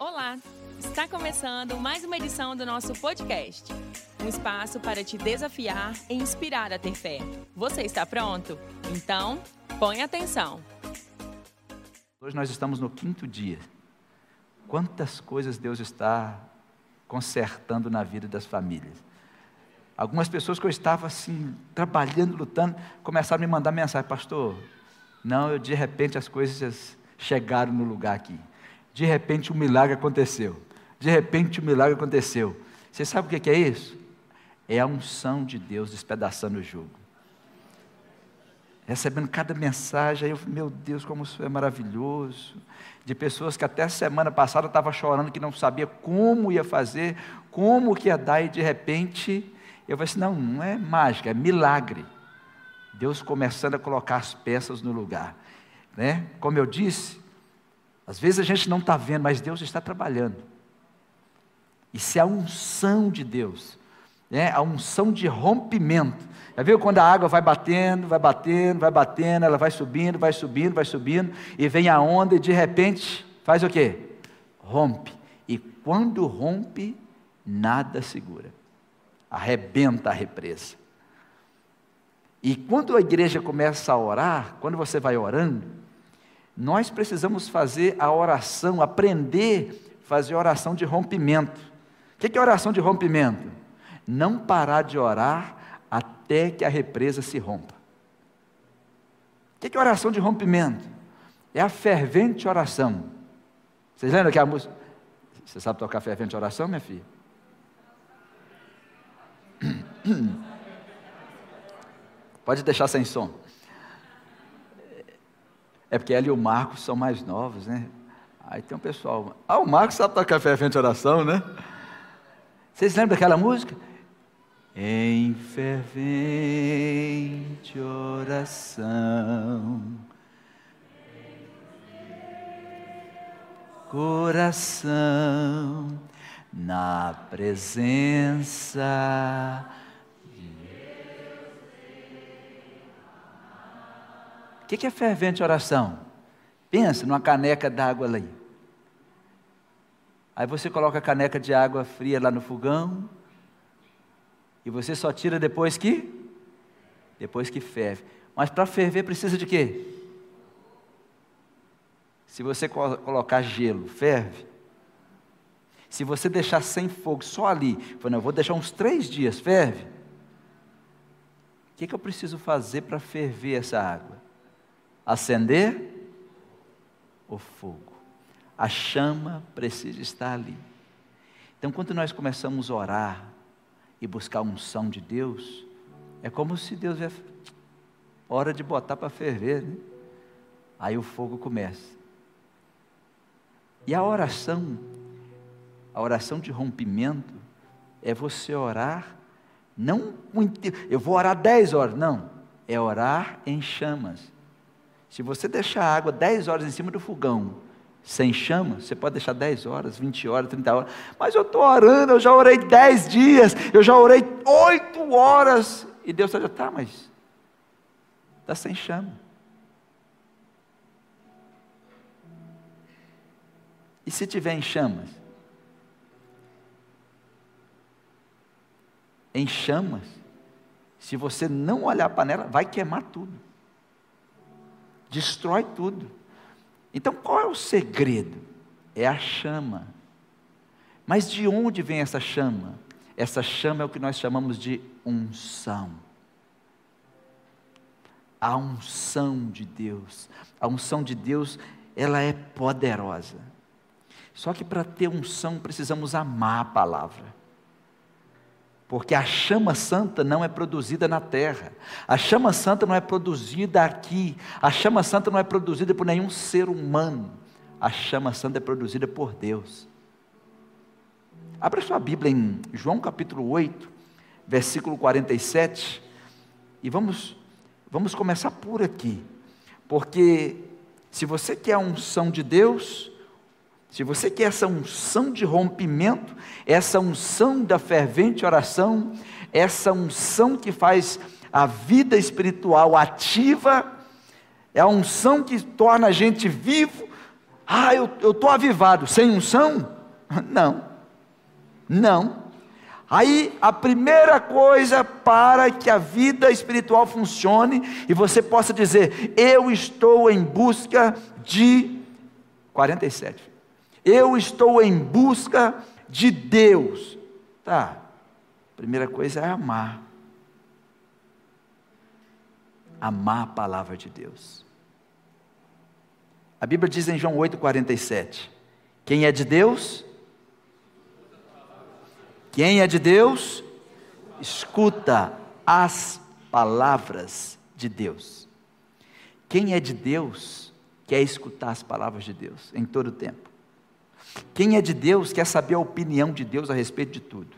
Olá! Está começando mais uma edição do nosso podcast. Um espaço para te desafiar e inspirar a ter fé. Você está pronto? Então, põe atenção. Hoje nós estamos no quinto dia. Quantas coisas Deus está consertando na vida das famílias. Algumas pessoas que eu estava assim, trabalhando, lutando, começaram a me mandar mensagem, pastor. Não, eu, de repente as coisas chegaram no lugar aqui. De repente um milagre aconteceu. De repente um milagre aconteceu. Você sabe o que é isso? É a unção de Deus despedaçando o jugo. Recebendo cada mensagem, eu, meu Deus, como isso é maravilhoso. De pessoas que até semana passada estavam chorando, que não sabia como ia fazer, como que ia dar, e de repente eu falei assim: não, não é mágica, é milagre. Deus começando a colocar as peças no lugar. Né? Como eu disse, às vezes a gente não está vendo, mas Deus está trabalhando. Isso é a unção de Deus, né? a unção de rompimento. Já viu quando a água vai batendo, vai batendo, vai batendo, ela vai subindo, vai subindo, vai subindo, e vem a onda e de repente faz o quê? Rompe. E quando rompe, nada segura. Arrebenta a represa. E quando a igreja começa a orar, quando você vai orando, nós precisamos fazer a oração, aprender a fazer oração de rompimento. O que é oração de rompimento? Não parar de orar até que a represa se rompa. O que é oração de rompimento? É a fervente oração. Vocês lembram que a música. Você sabe tocar fervente oração, minha filha? Pode deixar sem som. É porque ela e o Marcos são mais novos, né? Aí tem um pessoal. Ah, o Marcos sabe tocar fervente oração, né? Vocês lembram daquela música? Em fervente oração, coração, na presença O que é fervente oração? Pensa numa caneca d'água ali. Aí você coloca a caneca de água fria lá no fogão. E você só tira depois que? Depois que ferve. Mas para ferver precisa de quê? Se você colocar gelo, ferve. Se você deixar sem fogo, só ali, não, eu vou deixar uns três dias, ferve. O que, que eu preciso fazer para ferver essa água? Acender o fogo. A chama precisa estar ali. Então, quando nós começamos a orar e buscar a unção de Deus, é como se Deus é hora de botar para ferver, né? Aí o fogo começa. E a oração, a oração de rompimento, é você orar, não eu vou orar dez horas, não, é orar em chamas. Se você deixar a água 10 horas em cima do fogão, sem chama, você pode deixar 10 horas, 20 horas, 30 horas. Mas eu estou orando, eu já orei 10 dias, eu já orei 8 horas. E Deus está, tá, mas está sem chama. E se tiver em chamas? Em chamas, se você não olhar a panela, vai queimar tudo destrói tudo. Então qual é o segredo? É a chama. Mas de onde vem essa chama? Essa chama é o que nós chamamos de unção. A unção de Deus. A unção de Deus, ela é poderosa. Só que para ter unção precisamos amar a palavra. Porque a chama santa não é produzida na terra. A chama santa não é produzida aqui. A chama santa não é produzida por nenhum ser humano. A chama santa é produzida por Deus. Abra sua Bíblia em João capítulo 8, versículo 47. E vamos, vamos começar por aqui. Porque se você quer a unção de Deus, se você quer essa unção de rompimento, essa unção da fervente oração, essa unção que faz a vida espiritual ativa, é a unção que torna a gente vivo, Ah, eu estou avivado, sem unção? Não, não. Aí a primeira coisa para que a vida espiritual funcione e você possa dizer: Eu estou em busca de 47. Eu estou em busca de Deus. Tá. Primeira coisa é amar. Amar a palavra de Deus. A Bíblia diz em João 8,47: Quem é de Deus, quem é de Deus, escuta as palavras de Deus. Quem é de Deus, quer escutar as palavras de Deus em todo o tempo. Quem é de Deus, quer saber a opinião de Deus a respeito de tudo.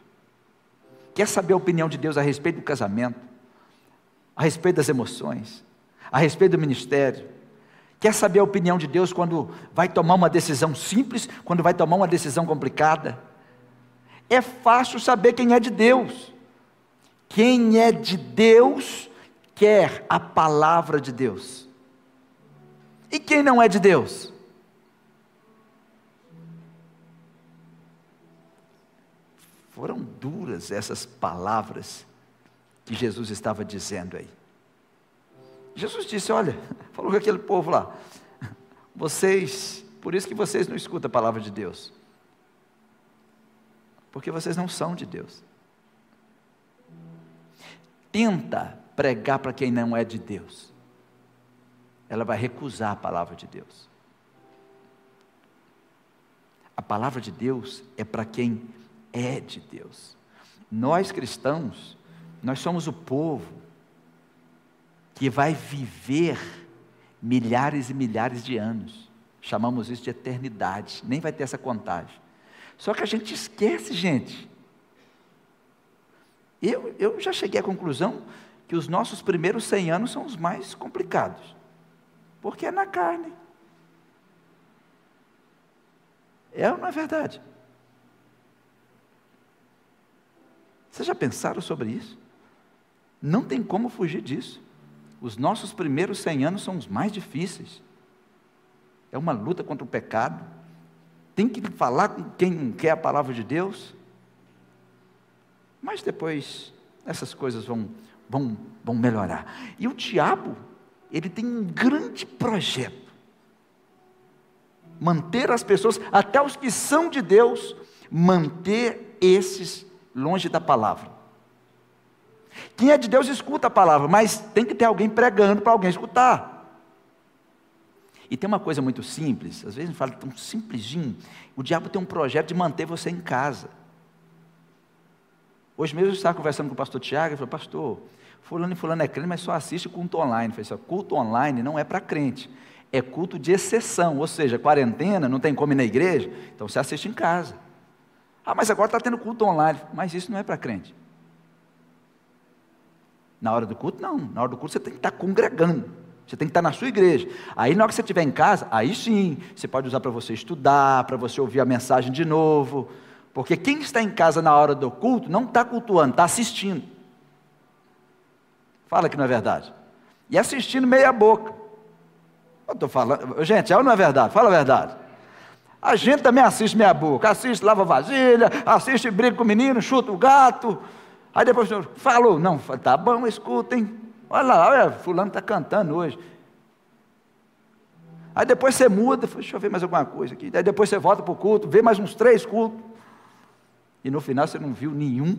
Quer saber a opinião de Deus a respeito do casamento, a respeito das emoções, a respeito do ministério. Quer saber a opinião de Deus quando vai tomar uma decisão simples, quando vai tomar uma decisão complicada é fácil saber quem é de Deus. Quem é de Deus quer a palavra de Deus. E quem não é de Deus? Foram duras essas palavras que Jesus estava dizendo aí. Jesus disse: Olha, falou com aquele povo lá, vocês, por isso que vocês não escutam a palavra de Deus. Porque vocês não são de Deus. Tenta pregar para quem não é de Deus. Ela vai recusar a palavra de Deus. A palavra de Deus é para quem é de Deus. Nós cristãos, nós somos o povo que vai viver milhares e milhares de anos. Chamamos isso de eternidade, nem vai ter essa contagem. Só que a gente esquece, gente. Eu, eu já cheguei à conclusão que os nossos primeiros 100 anos são os mais complicados, porque é na carne. É ou não é verdade? Vocês já pensaram sobre isso? Não tem como fugir disso. Os nossos primeiros 100 anos são os mais difíceis. É uma luta contra o pecado, tem que falar com quem quer a palavra de Deus. Mas depois essas coisas vão, vão, vão melhorar. E o diabo, ele tem um grande projeto. Manter as pessoas, até os que são de Deus, manter esses longe da palavra. Quem é de Deus escuta a palavra, mas tem que ter alguém pregando para alguém escutar. E tem uma coisa muito simples, às vezes gente fala tão simplesinho, o diabo tem um projeto de manter você em casa. Hoje mesmo eu estava conversando com o pastor Tiago, ele falou, pastor, fulano e fulano é crente, mas só assiste culto online. Falei assim, culto online não é para crente, é culto de exceção, ou seja, quarentena, não tem como ir na igreja, então você assiste em casa. Ah, mas agora está tendo culto online, mas isso não é para crente. Na hora do culto, não. Na hora do culto você tem que estar congregando. Você tem que estar na sua igreja. Aí, na hora que você estiver em casa, aí sim, você pode usar para você estudar, para você ouvir a mensagem de novo. Porque quem está em casa na hora do culto não está cultuando, está assistindo. Fala que não é verdade. E assistindo meia boca. Eu estou falando, gente, é ou não é verdade? Fala a verdade. A gente também assiste meia boca, assiste, lava vasilha, assiste, briga com o menino, chuta o gato. Aí depois falou, não, tá bom, escutem. Olha lá, olha, fulano está cantando hoje. Aí depois você muda, deixa eu ver mais alguma coisa aqui. Aí depois você volta para o culto, vê mais uns três cultos. E no final você não viu nenhum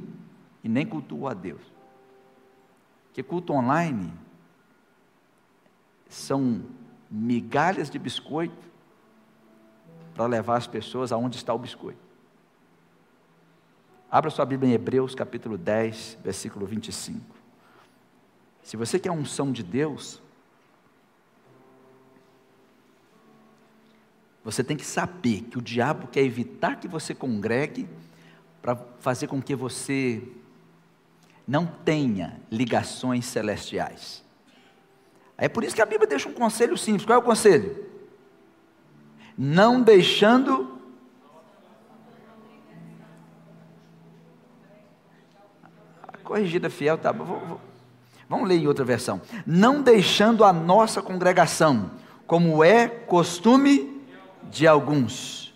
e nem cultuou a Deus. Que culto online são migalhas de biscoito para levar as pessoas aonde está o biscoito. Abra sua Bíblia em Hebreus capítulo 10, versículo 25. Se você quer a unção de Deus, você tem que saber que o diabo quer evitar que você congregue para fazer com que você não tenha ligações celestiais. É por isso que a Bíblia deixa um conselho simples. Qual é o conselho? Não deixando a corrigida fiel, tá? Vou, vou, Vamos ler em outra versão. Não deixando a nossa congregação, como é costume de alguns.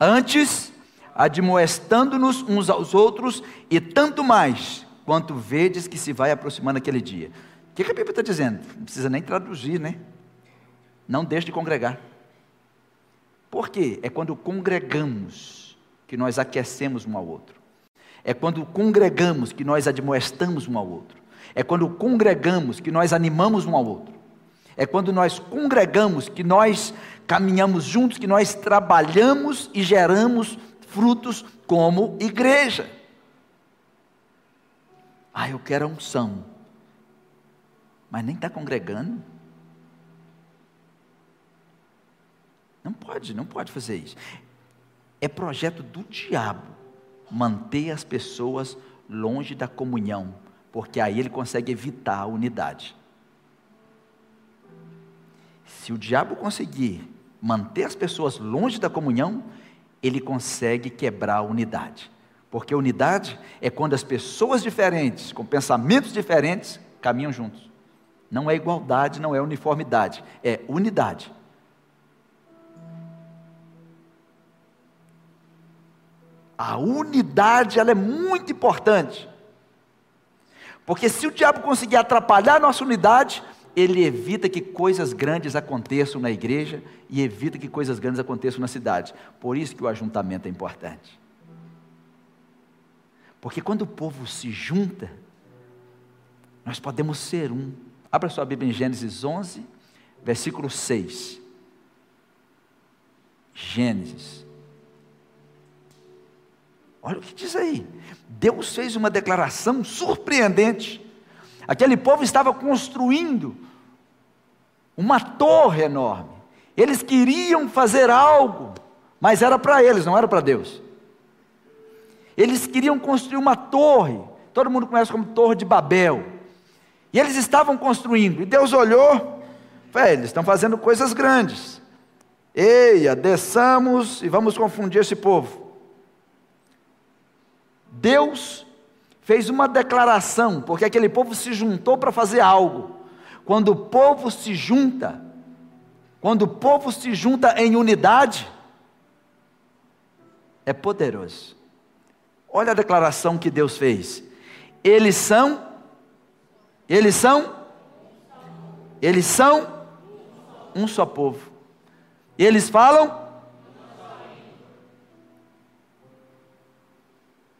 Antes, admoestando-nos uns aos outros, e tanto mais, quanto vedes que se vai aproximando aquele dia. O que a Bíblia está dizendo? Não precisa nem traduzir, né? Não deixe de congregar. Por quê? É quando congregamos que nós aquecemos um ao outro. É quando congregamos que nós admoestamos um ao outro. É quando congregamos que nós animamos um ao outro. É quando nós congregamos que nós caminhamos juntos, que nós trabalhamos e geramos frutos como igreja. Ah, eu quero a unção. Mas nem está congregando. Não pode, não pode fazer isso. É projeto do diabo manter as pessoas longe da comunhão, porque aí ele consegue evitar a unidade. Se o diabo conseguir manter as pessoas longe da comunhão, ele consegue quebrar a unidade. Porque unidade é quando as pessoas diferentes, com pensamentos diferentes, caminham juntos. Não é igualdade, não é uniformidade, é unidade. A unidade ela é muito importante. Porque se o diabo conseguir atrapalhar a nossa unidade, ele evita que coisas grandes aconteçam na igreja e evita que coisas grandes aconteçam na cidade. Por isso que o ajuntamento é importante. Porque quando o povo se junta, nós podemos ser um. Abra sua Bíblia em Gênesis 11, versículo 6. Gênesis Olha o que diz aí. Deus fez uma declaração surpreendente. Aquele povo estava construindo uma torre enorme. Eles queriam fazer algo, mas era para eles, não era para Deus. Eles queriam construir uma torre, todo mundo conhece como Torre de Babel. E eles estavam construindo, e Deus olhou, falou, eles estão fazendo coisas grandes. Eia, desçamos e vamos confundir esse povo. Deus fez uma declaração, porque aquele povo se juntou para fazer algo. Quando o povo se junta, quando o povo se junta em unidade, é poderoso. Olha a declaração que Deus fez. Eles são, eles são, eles são um só povo. Eles falam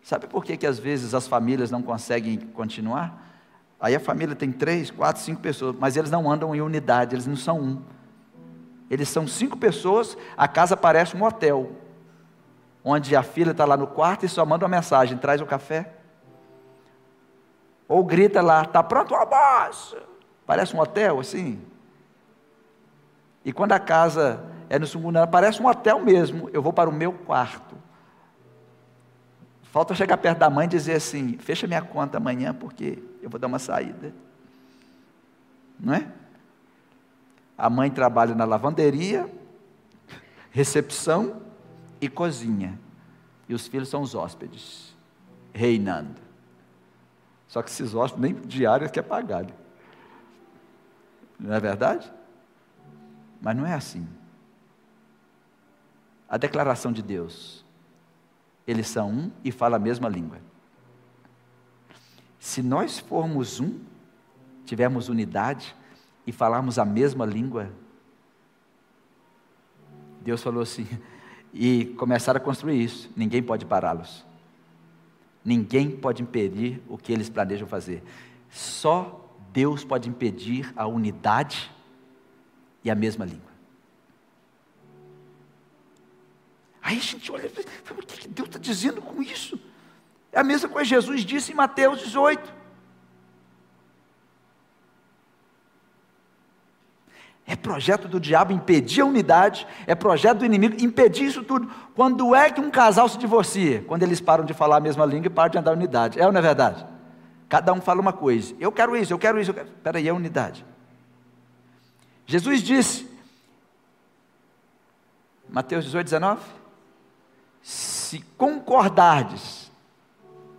Sabe por que, que às vezes as famílias não conseguem continuar? Aí a família tem três, quatro, cinco pessoas, mas eles não andam em unidade, eles não são um. Eles são cinco pessoas, a casa parece um hotel, onde a filha está lá no quarto e só manda uma mensagem: traz o café. Ou grita lá, está pronto o almoço. Parece um hotel assim. E quando a casa é no segundo andar, parece um hotel mesmo. Eu vou para o meu quarto. Falta chegar perto da mãe e dizer assim: fecha minha conta amanhã porque eu vou dar uma saída. Não é? A mãe trabalha na lavanderia, recepção e cozinha. E os filhos são os hóspedes, reinando. Só que esses hóspedes nem diários quer pagar. Né? Não é verdade? Mas não é assim. A declaração de Deus eles são um e falam a mesma língua. Se nós formos um, tivermos unidade e falarmos a mesma língua, Deus falou assim, e começaram a construir isso, ninguém pode pará-los. Ninguém pode impedir o que eles planejam fazer. Só Deus pode impedir a unidade e a mesma língua. Aí a gente olha e fala, o que Deus está dizendo com isso? É a mesma coisa que Jesus disse em Mateus 18. É projeto do diabo impedir a unidade, é projeto do inimigo impedir isso tudo. Quando é que um casal se divorcia? Quando eles param de falar a mesma língua e param de andar em unidade. É ou não é verdade? Cada um fala uma coisa. Eu quero isso, eu quero isso. Espera aí, é unidade. Jesus disse, Mateus 18, 19 se concordardes,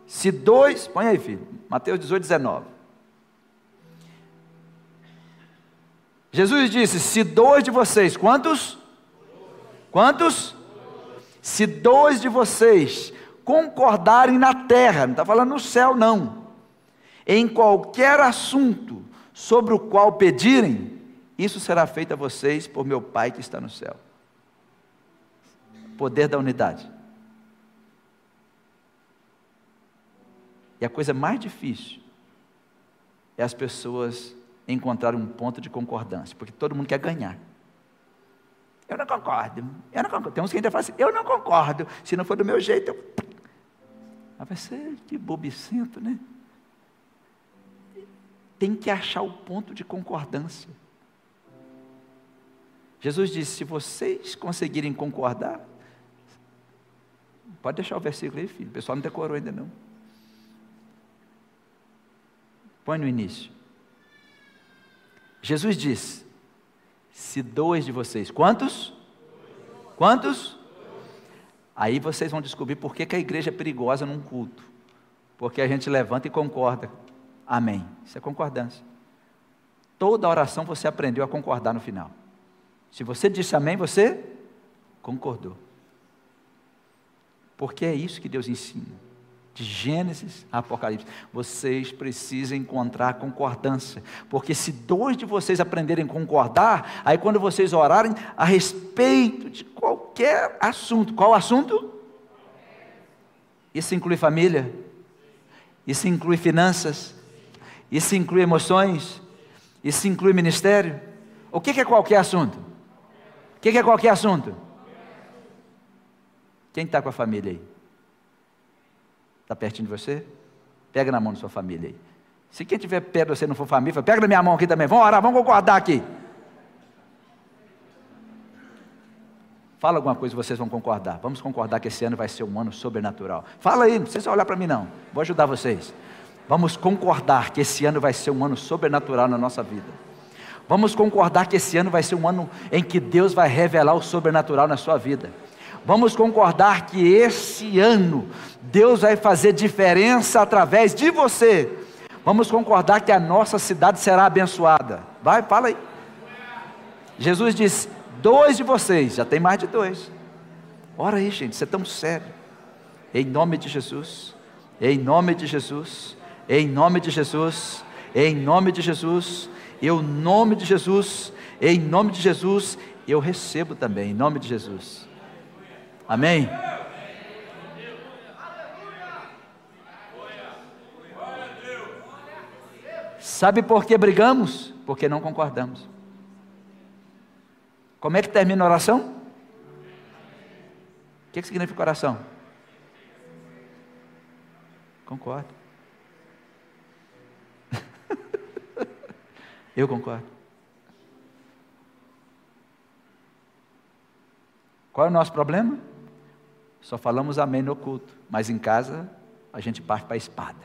se dois, põe aí filho, Mateus 18, 19. Jesus disse: Se dois de vocês, quantos? Quantos? Se dois de vocês concordarem na terra, não está falando no céu, não, em qualquer assunto sobre o qual pedirem, isso será feito a vocês por meu Pai que está no céu. Poder da unidade. E a coisa mais difícil é as pessoas encontrarem um ponto de concordância, porque todo mundo quer ganhar. Eu não concordo, eu não concordo. Tem uns que ainda falam assim, eu não concordo, se não for do meu jeito, eu... Vai ser que bobicento, né? Tem que achar o ponto de concordância. Jesus disse: se vocês conseguirem concordar, pode deixar o versículo aí, filho. O pessoal não decorou ainda não. Põe no início. Jesus disse: Se dois de vocês, quantos? Quantos? Aí vocês vão descobrir por que, que a igreja é perigosa num culto. Porque a gente levanta e concorda. Amém. Isso é concordância. Toda oração você aprendeu a concordar no final. Se você disse amém, você concordou. Porque é isso que Deus ensina de Gênesis a Apocalipse. Vocês precisam encontrar concordância, porque se dois de vocês aprenderem a concordar, aí quando vocês orarem a respeito de qualquer assunto, qual assunto? Isso inclui família, isso inclui finanças, isso inclui emoções, isso inclui ministério. O que é qualquer assunto? O que é qualquer assunto? Quem está com a família aí? Está pertinho de você? Pega na mão da sua família aí. Se quem tiver perto de você não for família, pega na minha mão aqui também. Vamos orar, vamos concordar aqui. Fala alguma coisa vocês vão concordar. Vamos concordar que esse ano vai ser um ano sobrenatural. Fala aí, não precisa olhar para mim não. Vou ajudar vocês. Vamos concordar que esse ano vai ser um ano sobrenatural na nossa vida. Vamos concordar que esse ano vai ser um ano em que Deus vai revelar o sobrenatural na sua vida. Vamos concordar que esse ano Deus vai fazer diferença através de você. Vamos concordar que a nossa cidade será abençoada. Vai, fala aí. Jesus disse: dois de vocês, já tem mais de dois. Ora aí, gente, isso é tão sério. Em nome de Jesus, em nome de Jesus, em nome de Jesus, em nome de Jesus, eu, nome de Jesus, em nome de Jesus, eu recebo também, em nome de Jesus. Amém? Sabe por que brigamos? Porque não concordamos. Como é que termina a oração? O que, que significa oração? Concordo. Eu concordo. Qual é o nosso problema? Só falamos amém no culto, mas em casa a gente parte para a espada.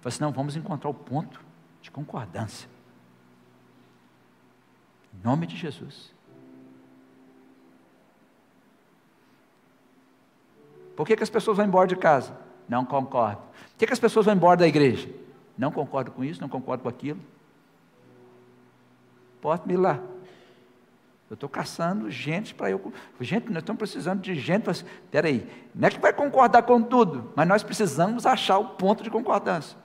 Fala assim, não, vamos encontrar o ponto de concordância. Em nome de Jesus. Por que, que as pessoas vão embora de casa? Não concordo. Por que, que as pessoas vão embora da igreja? Não concordo com isso, não concordo com aquilo. Pode me ir lá. Eu estou caçando gente para eu. Gente, nós estamos precisando de gente. Espera aí, não é que vai concordar com tudo, mas nós precisamos achar o ponto de concordância.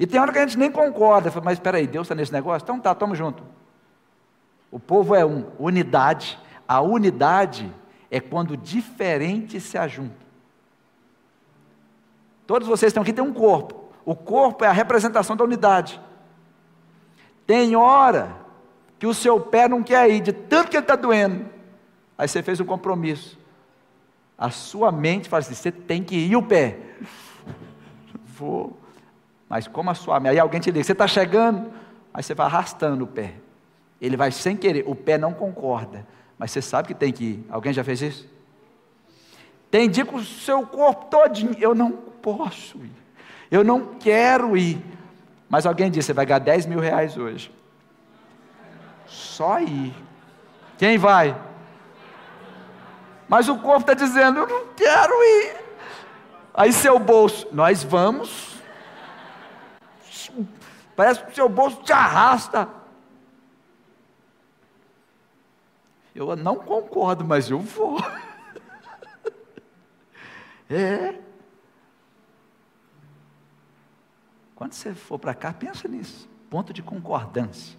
E tem hora que a gente nem concorda, mas espera aí, Deus está nesse negócio? Então tá, estamos junto. O povo é um, unidade. A unidade é quando diferentes se ajuntam. Todos vocês estão aqui têm um corpo. O corpo é a representação da unidade. Tem hora que o seu pé não quer ir, de tanto que ele está doendo. Aí você fez um compromisso. A sua mente fala assim: você tem que ir o pé. Vou. Mas como a sua mente. Aí alguém te liga: você está chegando? Aí você vai arrastando o pé. Ele vai sem querer. O pé não concorda. Mas você sabe que tem que ir. Alguém já fez isso? Tem dia com o seu corpo todinho. Eu não posso ir. Eu não quero ir. Mas alguém disse: você vai ganhar 10 mil reais hoje. Só ir. Quem vai? Mas o corpo está dizendo: eu não quero ir. Aí seu bolso, nós vamos. Parece que o seu bolso te arrasta. Eu não concordo, mas eu vou. é. Quando você for para cá, pensa nisso. Ponto de concordância.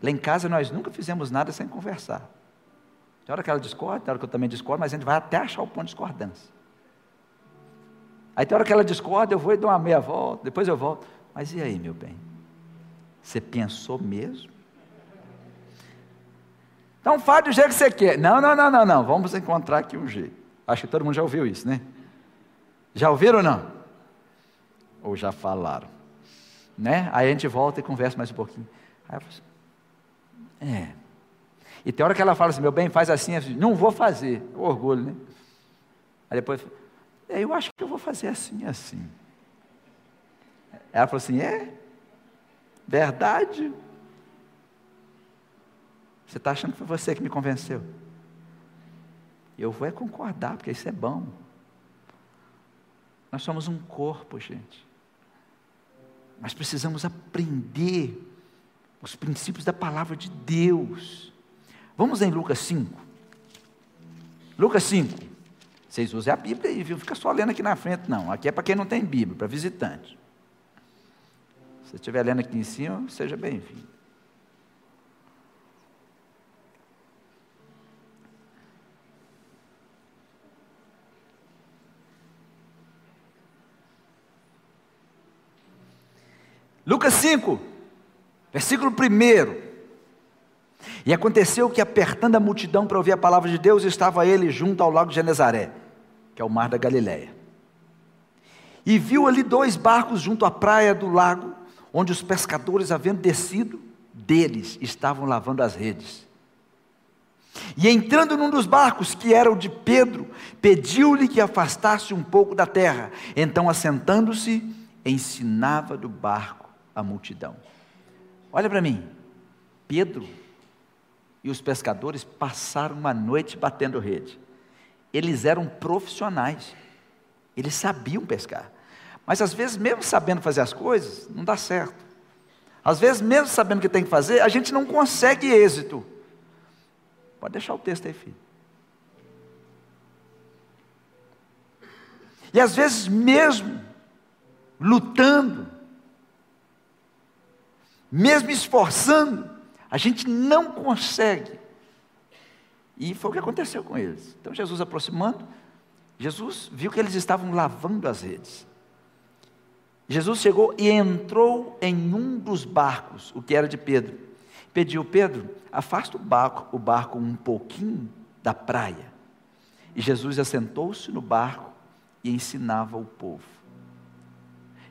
Lá em casa nós nunca fizemos nada sem conversar. Tem hora que ela discorda, tem hora que eu também discordo, mas a gente vai até achar o ponto de discordância. Aí tem hora que ela discorda, eu vou e dou uma meia volta, depois eu volto. Mas e aí, meu bem? Você pensou mesmo? Então fale do jeito que você quer. Não, não, não, não, não. Vamos encontrar aqui um jeito. Acho que todo mundo já ouviu isso, né? Já ouviram ou não? Ou já falaram? Né? Aí a gente volta e conversa mais um pouquinho. Aí eu assim, é. E tem hora que ela fala assim, meu bem, faz assim, assim não vou fazer. Orgulho, né? Aí depois, é, eu acho que eu vou fazer assim, assim. Ela falou assim, é? Verdade? Você está achando que foi você que me convenceu? Eu vou é concordar, porque isso é bom. Nós somos um corpo, gente. Nós precisamos aprender os princípios da palavra de Deus. Vamos em Lucas 5. Lucas 5. Vocês usem a Bíblia aí, viu? Fica só lendo aqui na frente, não. Aqui é para quem não tem Bíblia, para visitante. Se estiver lendo aqui em cima, seja bem-vindo. Lucas 5. Versículo 1. E aconteceu que, apertando a multidão para ouvir a palavra de Deus, estava ele junto ao lago de Genezaré, que é o mar da Galileia. E viu ali dois barcos junto à praia do lago, onde os pescadores, havendo descido deles, estavam lavando as redes. E entrando num dos barcos, que era o de Pedro, pediu-lhe que afastasse um pouco da terra. Então, assentando-se, ensinava do barco a multidão. Olha para mim. Pedro e os pescadores passaram uma noite batendo rede. Eles eram profissionais. Eles sabiam pescar. Mas às vezes, mesmo sabendo fazer as coisas, não dá certo. Às vezes, mesmo sabendo o que tem que fazer, a gente não consegue êxito. Pode deixar o texto aí, filho. E às vezes, mesmo lutando, mesmo esforçando, a gente não consegue. E foi o que aconteceu com eles. Então Jesus aproximando, Jesus viu que eles estavam lavando as redes. Jesus chegou e entrou em um dos barcos, o que era de Pedro. Pediu, Pedro, afasta o barco, o barco um pouquinho da praia. E Jesus assentou-se no barco e ensinava o povo.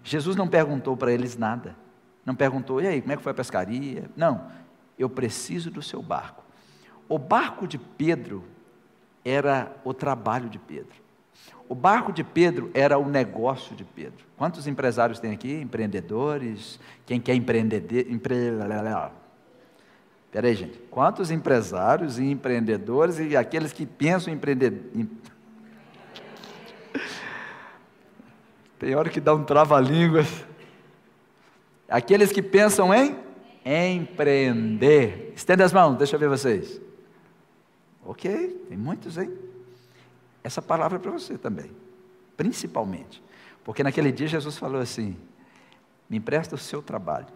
Jesus não perguntou para eles nada. Não perguntou, e aí, como é que foi a pescaria? Não, eu preciso do seu barco. O barco de Pedro era o trabalho de Pedro. O barco de Pedro era o negócio de Pedro. Quantos empresários tem aqui? Empreendedores? Quem quer empreender? Empre... Peraí, gente. Quantos empresários e empreendedores e aqueles que pensam em empreender? Tem hora que dá um trava-línguas. Aqueles que pensam em empreender. Estenda as mãos, deixa eu ver vocês. Ok, tem muitos, hein? Essa palavra é para você também, principalmente. Porque naquele dia Jesus falou assim: me empresta o seu trabalho,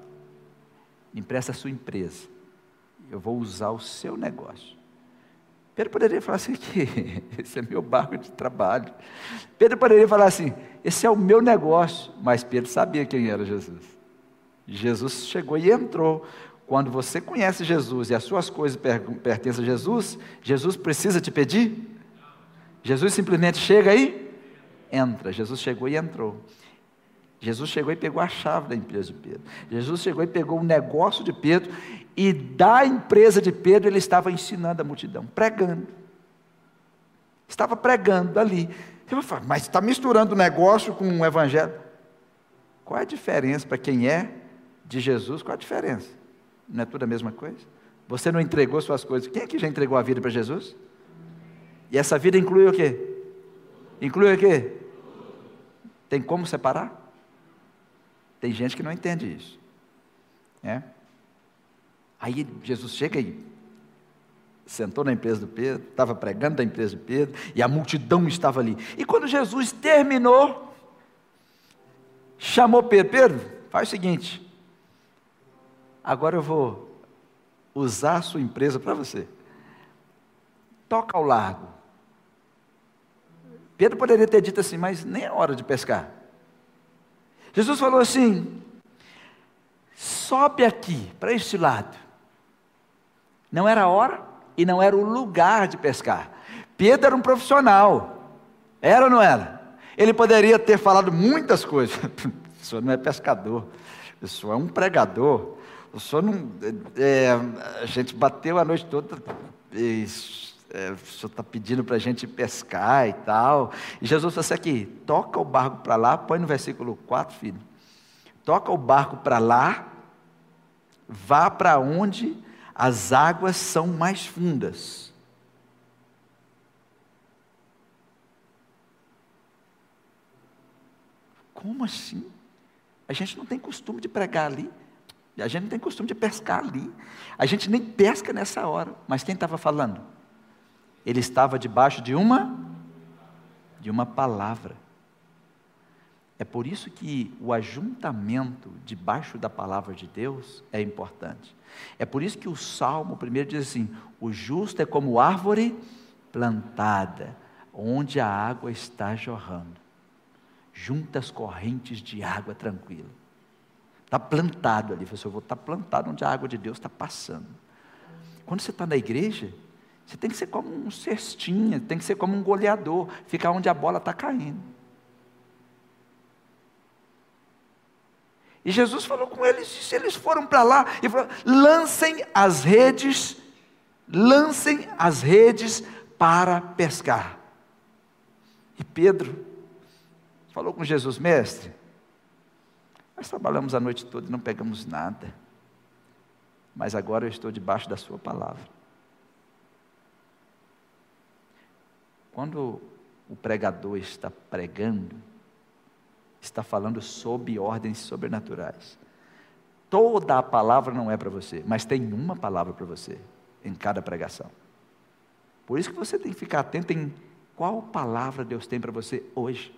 me empresta a sua empresa, eu vou usar o seu negócio. Pedro poderia falar assim: que esse é meu barco de trabalho. Pedro poderia falar assim: esse é o meu negócio. Mas Pedro sabia quem era Jesus. Jesus chegou e entrou. Quando você conhece Jesus e as suas coisas pertencem a Jesus, Jesus precisa te pedir? Jesus simplesmente chega aí, entra. Jesus chegou e entrou. Jesus chegou e pegou a chave da empresa de Pedro. Jesus chegou e pegou o negócio de Pedro e da empresa de Pedro ele estava ensinando a multidão, pregando. Estava pregando ali. Você falar, mas está misturando o negócio com o evangelho. Qual é a diferença para quem é de Jesus, qual a diferença? Não é tudo a mesma coisa? Você não entregou suas coisas. Quem aqui já entregou a vida para Jesus? E essa vida inclui o quê? Inclui o quê? Tem como separar? Tem gente que não entende isso. É? Aí Jesus chega e sentou na empresa do Pedro, estava pregando da empresa do Pedro, e a multidão estava ali. E quando Jesus terminou, chamou Pedro, Pedro, faz o seguinte, agora eu vou usar a sua empresa para você. Toca ao largo. Pedro poderia ter dito assim, mas nem é hora de pescar. Jesus falou assim: sobe aqui, para este lado. Não era a hora e não era o lugar de pescar. Pedro era um profissional. Era ou não era? Ele poderia ter falado muitas coisas. o senhor não é pescador, o senhor é um pregador. O não. É, a gente bateu a noite toda. E, é, o senhor está pedindo para a gente pescar e tal. E Jesus falou assim: aqui, toca o barco para lá, põe no versículo 4, filho. Toca o barco para lá, vá para onde as águas são mais fundas. Como assim? A gente não tem costume de pregar ali. A gente não tem costume de pescar ali. A gente nem pesca nessa hora. Mas quem estava falando? Ele estava debaixo de uma de uma palavra. É por isso que o ajuntamento debaixo da palavra de Deus é importante. É por isso que o Salmo primeiro diz assim: o justo é como árvore plantada, onde a água está jorrando, junto às correntes de água tranquila. Está plantado ali, você vou estar plantado onde a água de Deus está passando. Quando você está na igreja, você tem que ser como um cestinha, tem que ser como um goleador, ficar onde a bola está caindo. E Jesus falou com eles, se eles foram para lá, e falou: lancem as redes, lancem as redes para pescar. E Pedro falou com Jesus, mestre, nós trabalhamos a noite toda e não pegamos nada, mas agora eu estou debaixo da Sua palavra. Quando o pregador está pregando, está falando sob ordens sobrenaturais. Toda a palavra não é para você, mas tem uma palavra para você em cada pregação. Por isso que você tem que ficar atento em qual palavra Deus tem para você hoje.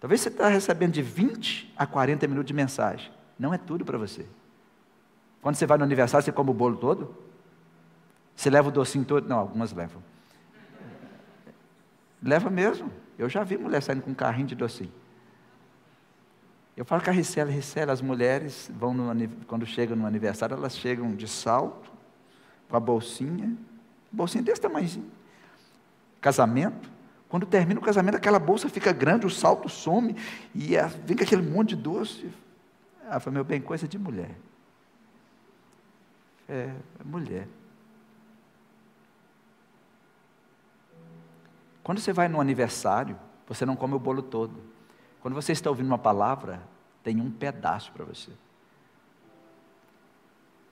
Talvez você está recebendo de 20 a 40 minutos de mensagem. Não é tudo para você. Quando você vai no aniversário, você come o bolo todo? Você leva o docinho todo? Não, algumas levam. Leva mesmo. Eu já vi mulher saindo com um carrinho de docinho. Eu falo com a Ricela, as mulheres vão no, quando chegam no aniversário, elas chegam de salto, com a bolsinha, bolsinha desse tamanhozinho. Casamento. Quando termina o casamento, aquela bolsa fica grande, o salto some, e vem aquele monte de doce. Ah, foi meu bem, coisa de mulher. É, é mulher. Quando você vai no aniversário, você não come o bolo todo. Quando você está ouvindo uma palavra, tem um pedaço para você.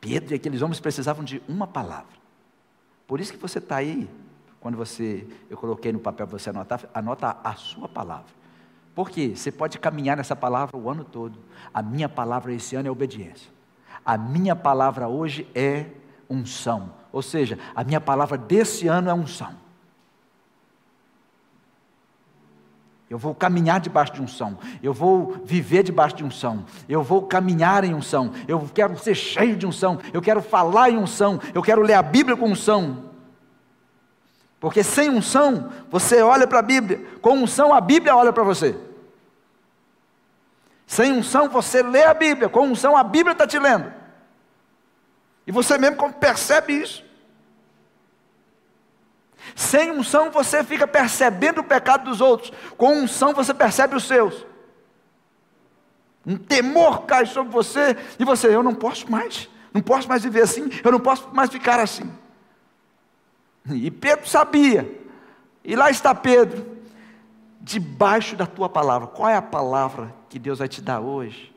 Pedro e aqueles homens precisavam de uma palavra. Por isso que você está aí, quando você, eu coloquei no papel para você anotar, anota a sua palavra. Porque você pode caminhar nessa palavra o ano todo. A minha palavra esse ano é obediência. A minha palavra hoje é unção. Ou seja, a minha palavra desse ano é unção. Eu vou caminhar debaixo de unção. Eu vou viver debaixo de unção. Eu vou caminhar em unção. Eu quero ser cheio de unção. Eu quero falar em unção. Eu quero ler a Bíblia com unção. Porque sem unção, você olha para a Bíblia. Com unção, a Bíblia olha para você. Sem unção, você lê a Bíblia. Com unção, a Bíblia está te lendo. E você mesmo percebe isso. Sem unção você fica percebendo o pecado dos outros, com unção você percebe os seus. Um temor cai sobre você e você, eu não posso mais, não posso mais viver assim, eu não posso mais ficar assim. E Pedro sabia, e lá está Pedro, debaixo da tua palavra. Qual é a palavra que Deus vai te dar hoje?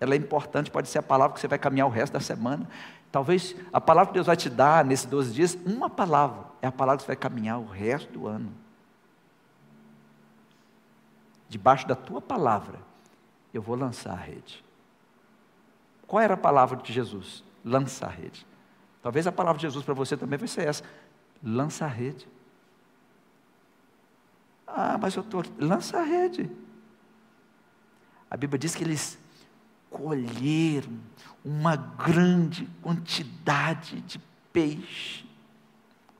Ela é importante, pode ser a palavra que você vai caminhar o resto da semana, Talvez a palavra que Deus vai te dar nesses 12 dias, uma palavra, é a palavra que você vai caminhar o resto do ano. Debaixo da tua palavra, eu vou lançar a rede. Qual era a palavra de Jesus? lança a rede. Talvez a palavra de Jesus para você também vai ser essa: lança a rede. Ah, mas eu estou aqui. Lança a rede. A Bíblia diz que eles colheram uma grande quantidade de peixe.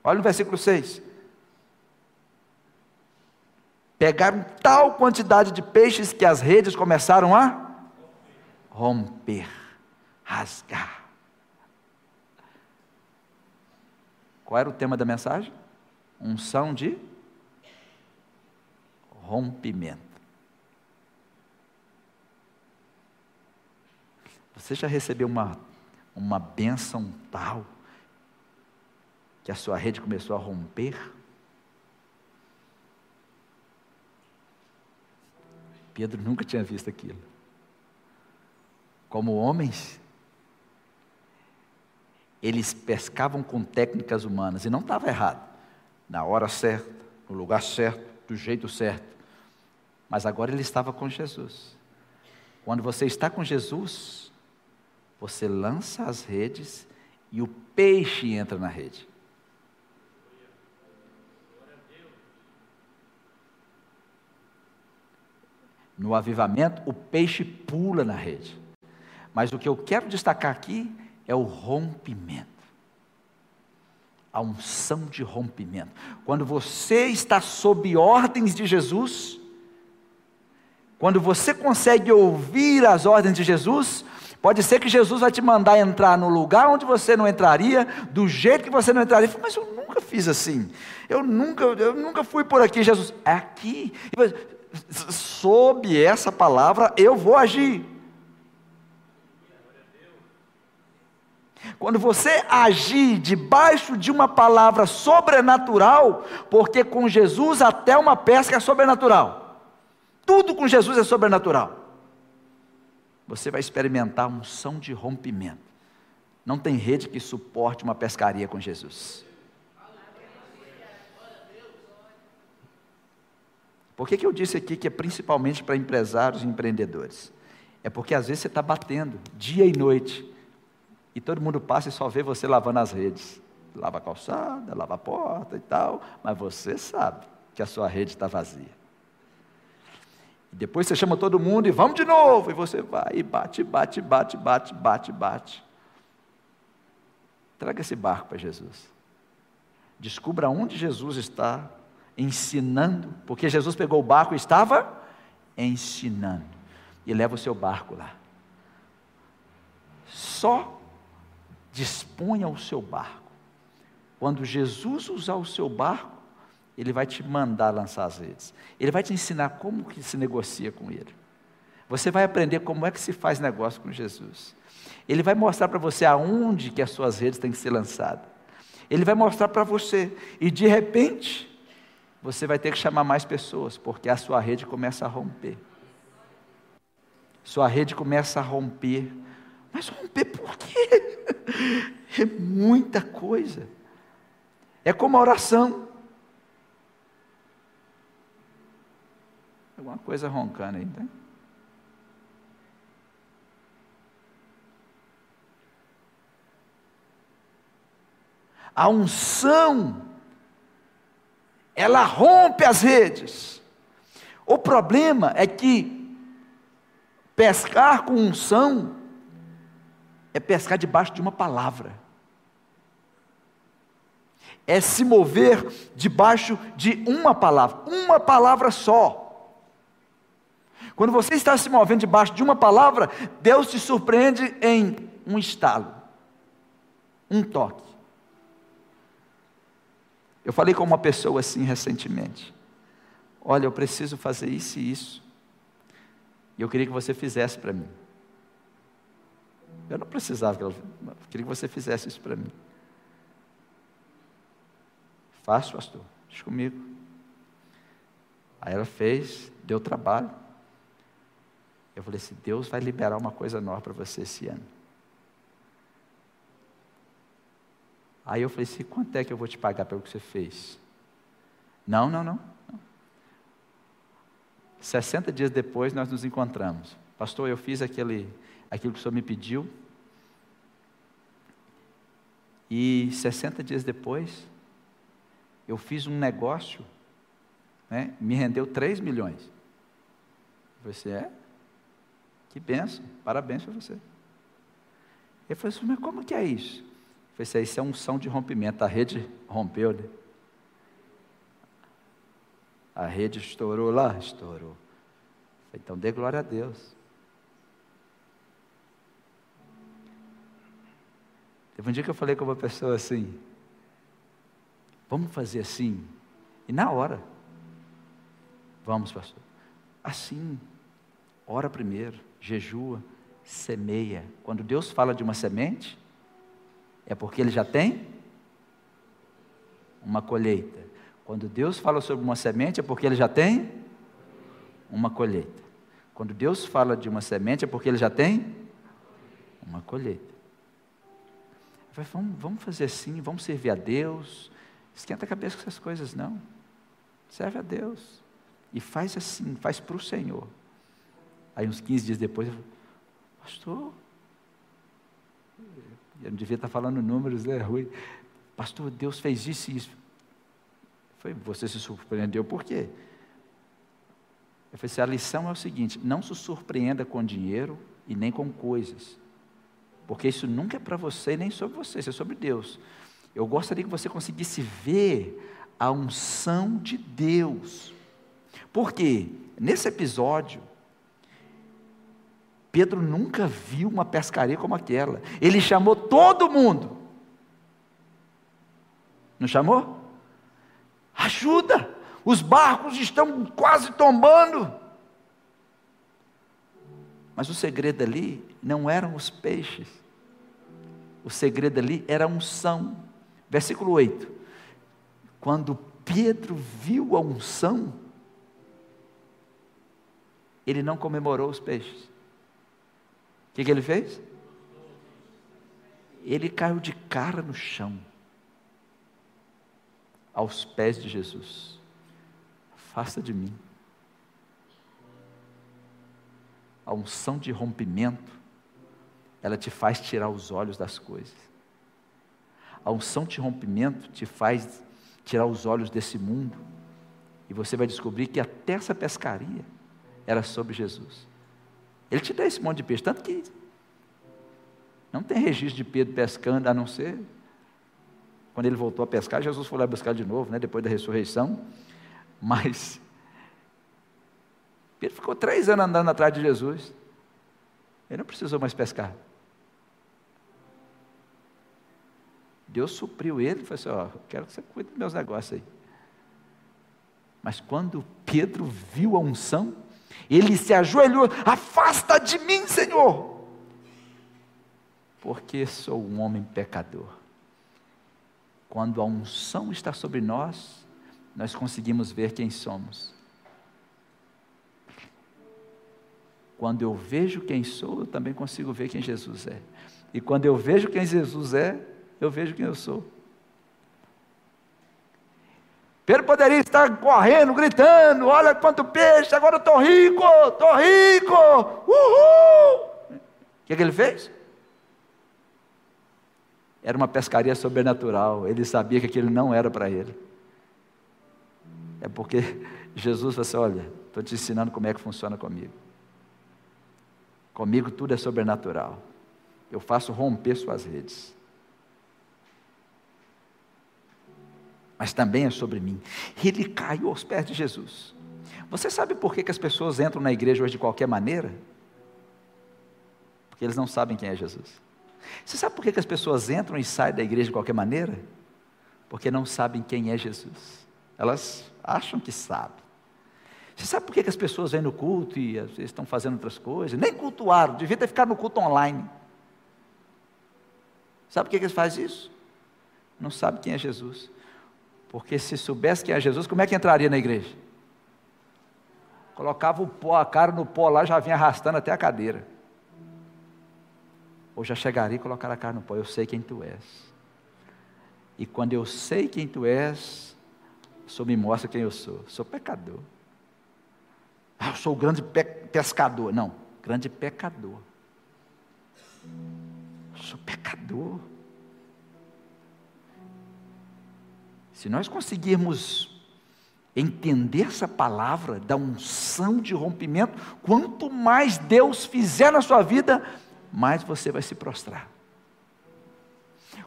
Olha o versículo 6. Pegaram tal quantidade de peixes que as redes começaram a romper, rasgar. Qual era o tema da mensagem? Unção de rompimento. Você já recebeu uma, uma bênção tal que a sua rede começou a romper? Pedro nunca tinha visto aquilo. Como homens, eles pescavam com técnicas humanas e não estava errado. Na hora certa, no lugar certo, do jeito certo. Mas agora ele estava com Jesus. Quando você está com Jesus, você lança as redes e o peixe entra na rede. No avivamento, o peixe pula na rede. Mas o que eu quero destacar aqui é o rompimento. A unção de rompimento. Quando você está sob ordens de Jesus, quando você consegue ouvir as ordens de Jesus, pode ser que Jesus vai te mandar entrar no lugar onde você não entraria, do jeito que você não entraria. Mas eu nunca fiz assim. Eu nunca, eu nunca fui por aqui, Jesus. É aqui sob essa palavra eu vou agir. Quando você agir debaixo de uma palavra sobrenatural, porque com Jesus até uma pesca é sobrenatural. Tudo com Jesus é sobrenatural. Você vai experimentar som de rompimento. Não tem rede que suporte uma pescaria com Jesus. Por que, que eu disse aqui que é principalmente para empresários e empreendedores? É porque às vezes você está batendo dia e noite, e todo mundo passa e só vê você lavando as redes. Lava a calçada, lava a porta e tal, mas você sabe que a sua rede está vazia. E depois você chama todo mundo e vamos de novo, e você vai e bate, bate, bate, bate, bate, bate. Traga esse barco para Jesus. Descubra onde Jesus está ensinando, porque Jesus pegou o barco e estava ensinando. E leva o seu barco lá. Só disponha o seu barco. Quando Jesus usar o seu barco, ele vai te mandar lançar as redes. Ele vai te ensinar como que se negocia com ele. Você vai aprender como é que se faz negócio com Jesus. Ele vai mostrar para você aonde que as suas redes têm que ser lançadas. Ele vai mostrar para você. E de repente, você vai ter que chamar mais pessoas, porque a sua rede começa a romper. Sua rede começa a romper. Mas romper por quê? É muita coisa. É como a oração. Alguma coisa roncando aí, tá? A unção ela rompe as redes. O problema é que pescar com unção é pescar debaixo de uma palavra. É se mover debaixo de uma palavra, uma palavra só. Quando você está se movendo debaixo de uma palavra, Deus te surpreende em um estalo, um toque. Eu falei com uma pessoa assim recentemente: Olha, eu preciso fazer isso e isso. E eu queria que você fizesse para mim. Eu não precisava, eu queria que você fizesse isso para mim. Faça, pastor, deixa comigo. Aí ela fez, deu trabalho. Eu falei assim: Deus vai liberar uma coisa nova para você esse ano. Aí eu falei assim: quanto é que eu vou te pagar pelo que você fez? Não, não, não. 60 dias depois nós nos encontramos. Pastor, eu fiz aquele, aquilo que o senhor me pediu. E 60 dias depois, eu fiz um negócio, né, me rendeu 3 milhões. Você é? Que benção, parabéns para você. Ele falou assim, mas como que é isso? Eu falei assim, isso é unção de rompimento, a rede rompeu, né? A rede estourou lá? Estourou. Falei, então dê glória a Deus. Teve um dia que eu falei com uma pessoa assim, vamos fazer assim, e na hora, vamos pastor, assim, ora primeiro, jejua, semeia. Quando Deus fala de uma semente, é porque Ele já tem uma colheita. Quando Deus fala sobre uma semente, é porque Ele já tem uma colheita. Quando Deus fala de uma semente, é porque Ele já tem uma colheita. Vamos, vamos fazer assim, vamos servir a Deus. Esquenta a cabeça com essas coisas, não. Serve a Deus. E faz assim, faz para o Senhor. Aí uns 15 dias depois, eu falei, pastor, eu não devia estar falando números, é ruim. Pastor, Deus fez isso e isso. Foi, você se surpreendeu por quê? Eu falei assim, a lição é o seguinte, não se surpreenda com dinheiro e nem com coisas. Porque isso nunca é para você nem sobre você, isso é sobre Deus. Eu gostaria que você conseguisse ver a unção de Deus. Porque nesse episódio, Pedro nunca viu uma pescaria como aquela. Ele chamou todo mundo. Não chamou? Ajuda! Os barcos estão quase tombando. Mas o segredo ali não eram os peixes. O segredo ali era a unção. Versículo 8. Quando Pedro viu a unção, ele não comemorou os peixes. O que, que ele fez? Ele caiu de cara no chão, aos pés de Jesus. Afasta de mim. A unção de rompimento, ela te faz tirar os olhos das coisas. A unção de rompimento te faz tirar os olhos desse mundo. E você vai descobrir que até essa pescaria era sobre Jesus. Ele te dá esse monte de peixe, tanto que não tem registro de Pedro pescando, a não ser quando ele voltou a pescar, Jesus foi lá buscar de novo, né, depois da ressurreição. Mas Pedro ficou três anos andando atrás de Jesus. Ele não precisou mais pescar. Deus supriu ele e falou assim: Ó, quero que você cuide dos meus negócios aí. Mas quando Pedro viu a unção, ele se ajoelhou: Afasta de mim, Senhor, porque sou um homem pecador. Quando a unção está sobre nós, nós conseguimos ver quem somos. Quando eu vejo quem sou, eu também consigo ver quem Jesus é. E quando eu vejo quem Jesus é, eu vejo quem eu sou. Pedro poderia estar correndo, gritando: Olha quanto peixe, agora eu estou rico, estou rico, uhul! O que, que ele fez? Era uma pescaria sobrenatural, ele sabia que aquilo não era para ele. É porque Jesus falou assim: Olha, estou te ensinando como é que funciona comigo. Comigo tudo é sobrenatural. Eu faço romper suas redes. mas também é sobre mim. Ele caiu aos pés de Jesus. Você sabe por que, que as pessoas entram na igreja hoje de qualquer maneira? Porque eles não sabem quem é Jesus. Você sabe por que, que as pessoas entram e saem da igreja de qualquer maneira? Porque não sabem quem é Jesus. Elas acham que sabem. Você sabe por que, as pessoas vêm no culto e às vezes estão fazendo outras coisas? Nem cultuaram, devia ter ficado no culto online. Sabe por que, eles fazem isso? Não sabem quem é Jesus. Porque se soubesse quem é Jesus, como é que entraria na igreja? Colocava o pó, a cara no pó lá, já vinha arrastando até a cadeira. Ou já chegaria e colocar a cara no pó, eu sei quem tu és. E quando eu sei quem tu és, Senhor me mostra quem eu sou. Sou pecador. Ah, eu sou o grande pe pescador. Não, grande pecador. Eu sou pecador. Se nós conseguirmos entender essa palavra da unção de rompimento, quanto mais Deus fizer na sua vida, mais você vai se prostrar.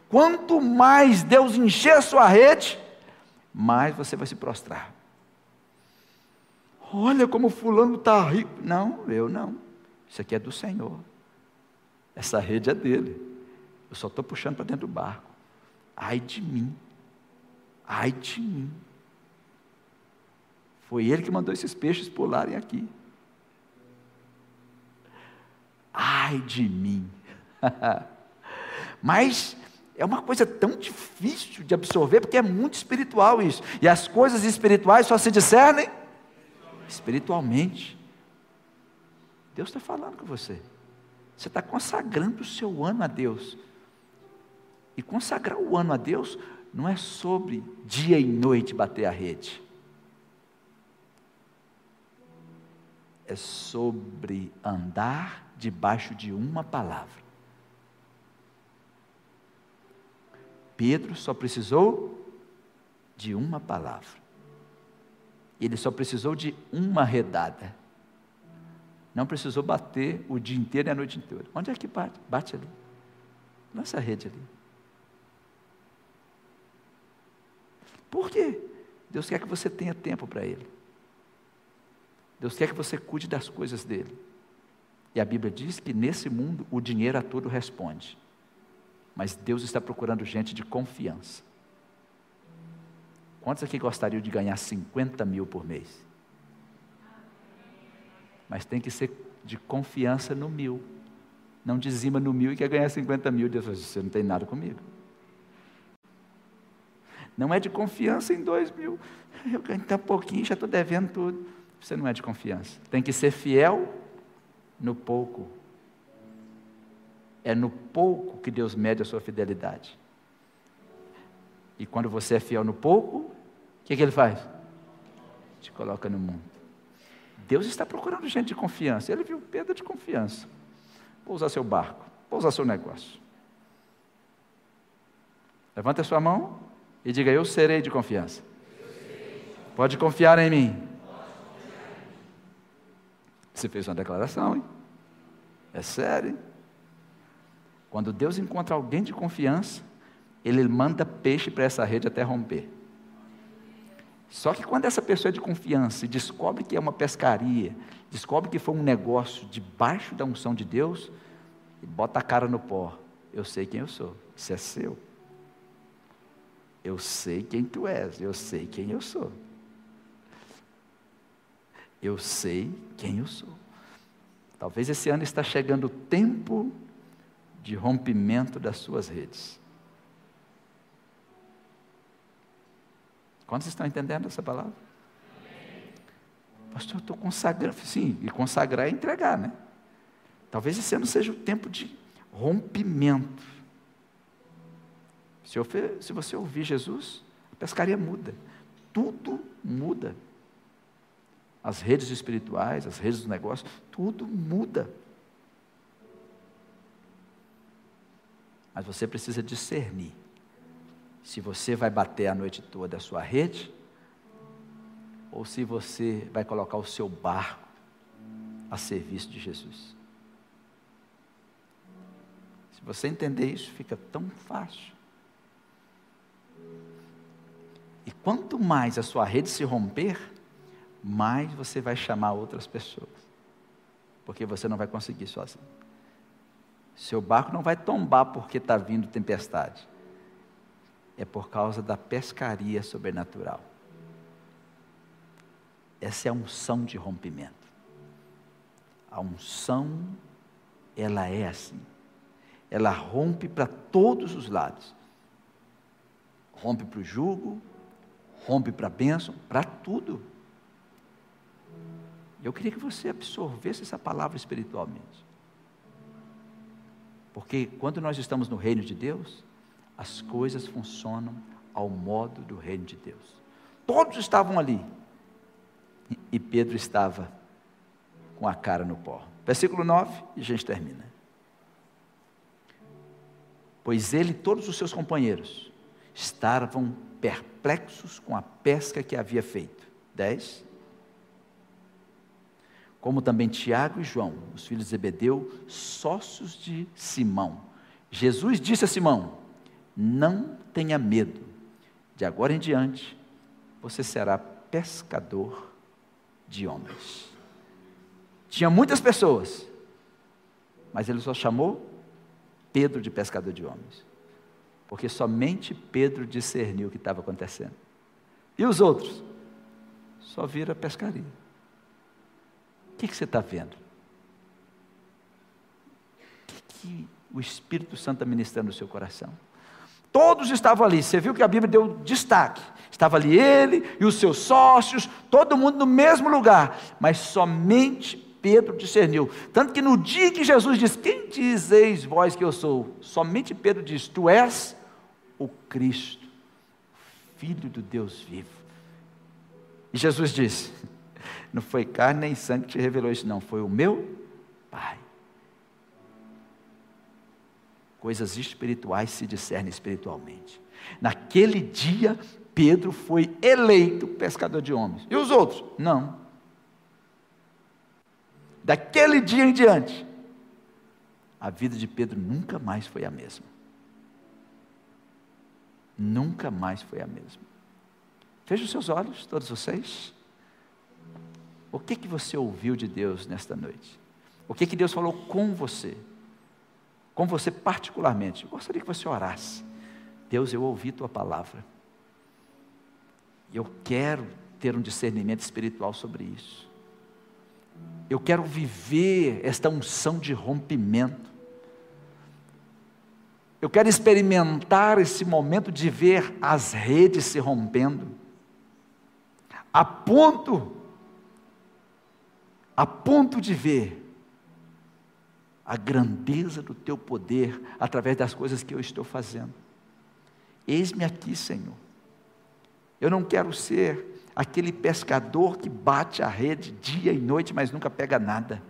Quanto mais Deus encher a sua rede, mais você vai se prostrar. Olha como fulano está rico. Não, eu não. Isso aqui é do Senhor. Essa rede é dele. Eu só estou puxando para dentro do barco. Ai de mim. Ai de mim. Foi ele que mandou esses peixes pularem aqui. Ai de mim. Mas é uma coisa tão difícil de absorver, porque é muito espiritual isso. E as coisas espirituais só se discernem espiritualmente. Deus está falando com você. Você está consagrando o seu ano a Deus. E consagrar o ano a Deus não é sobre dia e noite bater a rede. É sobre andar debaixo de uma palavra. Pedro só precisou de uma palavra. Ele só precisou de uma redada. Não precisou bater o dia inteiro e a noite inteira. Onde é que bate? Bate ali. Nossa rede ali. Por quê? Deus quer que você tenha tempo para Ele. Deus quer que você cuide das coisas dele. E a Bíblia diz que nesse mundo o dinheiro a tudo responde. Mas Deus está procurando gente de confiança. Quantos aqui gostariam de ganhar 50 mil por mês? Mas tem que ser de confiança no mil. Não dizima no mil e quer ganhar 50 mil. Deus diz, você não tem nada comigo. Não é de confiança em dois mil. Eu ganho tão pouquinho, já estou devendo tudo. Você não é de confiança. Tem que ser fiel no pouco. É no pouco que Deus mede a sua fidelidade. E quando você é fiel no pouco, o que, que ele faz? Te coloca no mundo. Deus está procurando gente de confiança. Ele viu Pedro de confiança. Vou usar seu barco, vou usar seu negócio. Levanta a sua mão e diga: Eu serei de confiança. Pode confiar em mim. Você fez uma declaração, hein? É sério, hein? Quando Deus encontra alguém de confiança, Ele manda peixe para essa rede até romper. Só que quando essa pessoa é de confiança e descobre que é uma pescaria, descobre que foi um negócio debaixo da unção de Deus, e bota a cara no pó. Eu sei quem eu sou, isso é seu. Eu sei quem tu és, eu sei quem eu sou. Eu sei quem eu sou. Talvez esse ano está chegando o tempo de rompimento das suas redes. Quantos estão entendendo essa palavra? Pastor, eu estou consagrando. Sim, e consagrar é entregar, né? Talvez esse ano seja o tempo de rompimento. Se, se você ouvir Jesus, a pescaria muda. Tudo muda. As redes espirituais, as redes do negócio, tudo muda. Mas você precisa discernir se você vai bater a noite toda a sua rede ou se você vai colocar o seu barco a serviço de Jesus. Se você entender isso, fica tão fácil. E quanto mais a sua rede se romper, mais você vai chamar outras pessoas. Porque você não vai conseguir sozinho. Seu barco não vai tombar porque está vindo tempestade. É por causa da pescaria sobrenatural. Essa é a unção de rompimento. A unção, ela é assim. Ela rompe para todos os lados. Rompe para o jugo, rompe para a bênção, para tudo. Eu queria que você absorvesse essa palavra espiritualmente. Porque quando nós estamos no reino de Deus, as coisas funcionam ao modo do reino de Deus. Todos estavam ali. E Pedro estava com a cara no pó. Versículo 9, e a gente termina. Pois ele e todos os seus companheiros estavam perplexos com a pesca que havia feito. 10. Como também Tiago e João, os filhos de Zebedeu, sócios de Simão. Jesus disse a Simão: Não tenha medo, de agora em diante você será pescador de homens. Tinha muitas pessoas, mas ele só chamou Pedro de pescador de homens, porque somente Pedro discerniu o que estava acontecendo. E os outros? Só vira pescaria. O que, que você está vendo? O que, que o Espírito Santo está ministrando no seu coração? Todos estavam ali, você viu que a Bíblia deu destaque. Estava ali ele e os seus sócios, todo mundo no mesmo lugar, mas somente Pedro discerniu. Tanto que no dia que Jesus disse: Quem dizeis vós que eu sou? Somente Pedro diz: Tu és o Cristo, Filho do Deus vivo. E Jesus disse: Não foi carne nem sangue que te revelou isso, não, foi o meu Pai. Coisas espirituais se discernem espiritualmente. Naquele dia, Pedro foi eleito pescador de homens. E os outros? Não. Daquele dia em diante, a vida de Pedro nunca mais foi a mesma. Nunca mais foi a mesma. Feche os seus olhos, todos vocês. O que que você ouviu de Deus nesta noite? O que que Deus falou com você? Com você particularmente? Eu gostaria que você orasse. Deus, eu ouvi tua palavra. Eu quero ter um discernimento espiritual sobre isso. Eu quero viver esta unção de rompimento. Eu quero experimentar esse momento de ver as redes se rompendo, a ponto, a ponto de ver a grandeza do teu poder através das coisas que eu estou fazendo. Eis-me aqui, Senhor. Eu não quero ser aquele pescador que bate a rede dia e noite, mas nunca pega nada.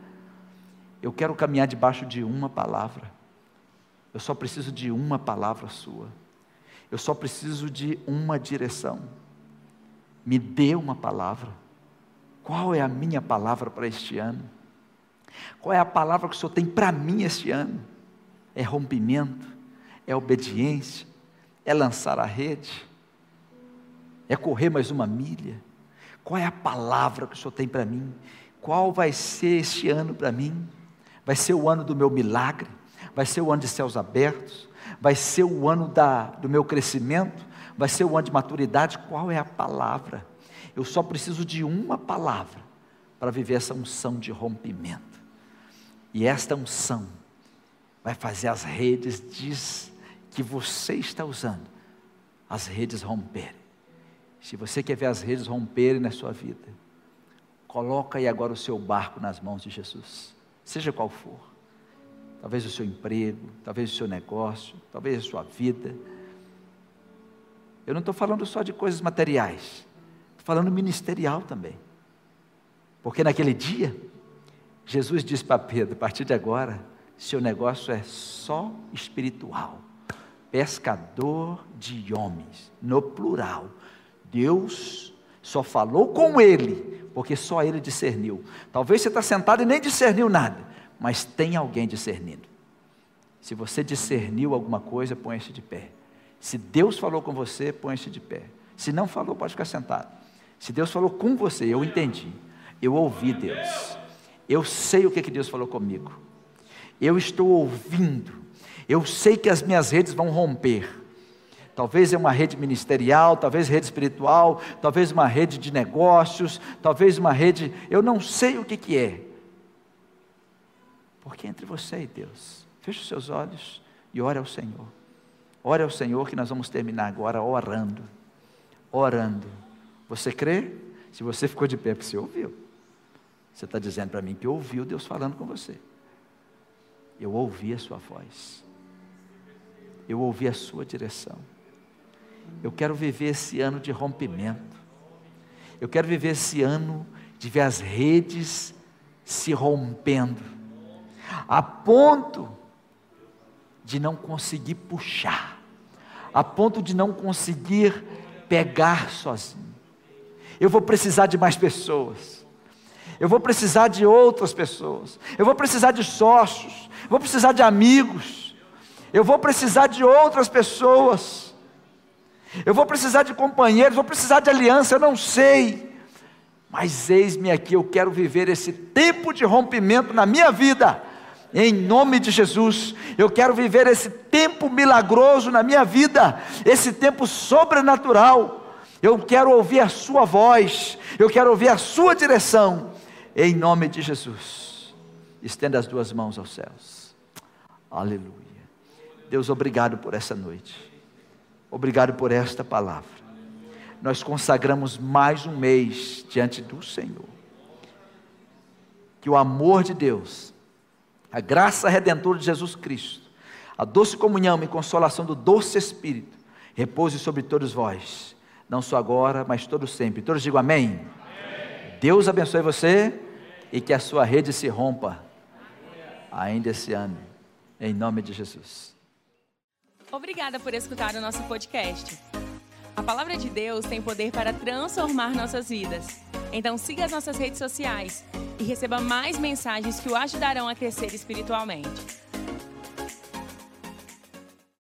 Eu quero caminhar debaixo de uma palavra. Eu só preciso de uma palavra sua. Eu só preciso de uma direção. Me dê uma palavra. Qual é a minha palavra para este ano? Qual é a palavra que o Senhor tem para mim este ano? É rompimento? É obediência? É lançar a rede? É correr mais uma milha? Qual é a palavra que o Senhor tem para mim? Qual vai ser este ano para mim? Vai ser o ano do meu milagre? Vai ser o ano de céus abertos? Vai ser o ano da, do meu crescimento? Vai ser o ano de maturidade? Qual é a palavra? Eu só preciso de uma palavra para viver essa unção de rompimento. E esta unção vai fazer as redes diz que você está usando, as redes romperem. Se você quer ver as redes romperem na sua vida, coloca aí agora o seu barco nas mãos de Jesus, seja qual for. Talvez o seu emprego, talvez o seu negócio, talvez a sua vida. Eu não estou falando só de coisas materiais, estou falando ministerial também. Porque naquele dia, Jesus disse para Pedro: a partir de agora, seu negócio é só espiritual, pescador de homens, no plural Deus só falou com ele, porque só ele discerniu. Talvez você está sentado e nem discerniu nada, mas tem alguém discernindo. Se você discerniu alguma coisa, põe-se de pé. Se Deus falou com você, põe-se de pé. Se não falou, pode ficar sentado. Se Deus falou com você, eu entendi. Eu ouvi Deus. Eu sei o que, que Deus falou comigo. Eu estou ouvindo. Eu sei que as minhas redes vão romper. Talvez é uma rede ministerial, talvez rede espiritual, talvez uma rede de negócios, talvez uma rede, eu não sei o que, que é. Porque é entre você e Deus. Feche os seus olhos e ore ao Senhor. Ore ao Senhor que nós vamos terminar agora orando. Orando. Você crê? Se você ficou de pé, porque você ouviu. Você está dizendo para mim que ouviu Deus falando com você. Eu ouvi a sua voz. Eu ouvi a sua direção. Eu quero viver esse ano de rompimento. Eu quero viver esse ano de ver as redes se rompendo, a ponto de não conseguir puxar, a ponto de não conseguir pegar sozinho. Eu vou precisar de mais pessoas. Eu vou precisar de outras pessoas. Eu vou precisar de sócios. Vou precisar de amigos. Eu vou precisar de outras pessoas. Eu vou precisar de companheiros, vou precisar de aliança, eu não sei. Mas eis-me aqui, eu quero viver esse tempo de rompimento na minha vida. Em nome de Jesus, eu quero viver esse tempo milagroso na minha vida, esse tempo sobrenatural. Eu quero ouvir a Sua voz, eu quero ouvir a Sua direção, em nome de Jesus. Estenda as duas mãos aos céus. Aleluia. Deus, obrigado por essa noite. Obrigado por esta palavra. Nós consagramos mais um mês diante do Senhor. Que o amor de Deus, a graça redentora de Jesus Cristo, a doce comunhão e consolação do doce Espírito, repouse sobre todos vós, não só agora, mas todo sempre. Todos digam amém. amém. Deus abençoe você e que a sua rede se rompa ainda esse ano, em nome de Jesus. Obrigada por escutar o nosso podcast. A palavra de Deus tem poder para transformar nossas vidas. Então siga as nossas redes sociais e receba mais mensagens que o ajudarão a crescer espiritualmente.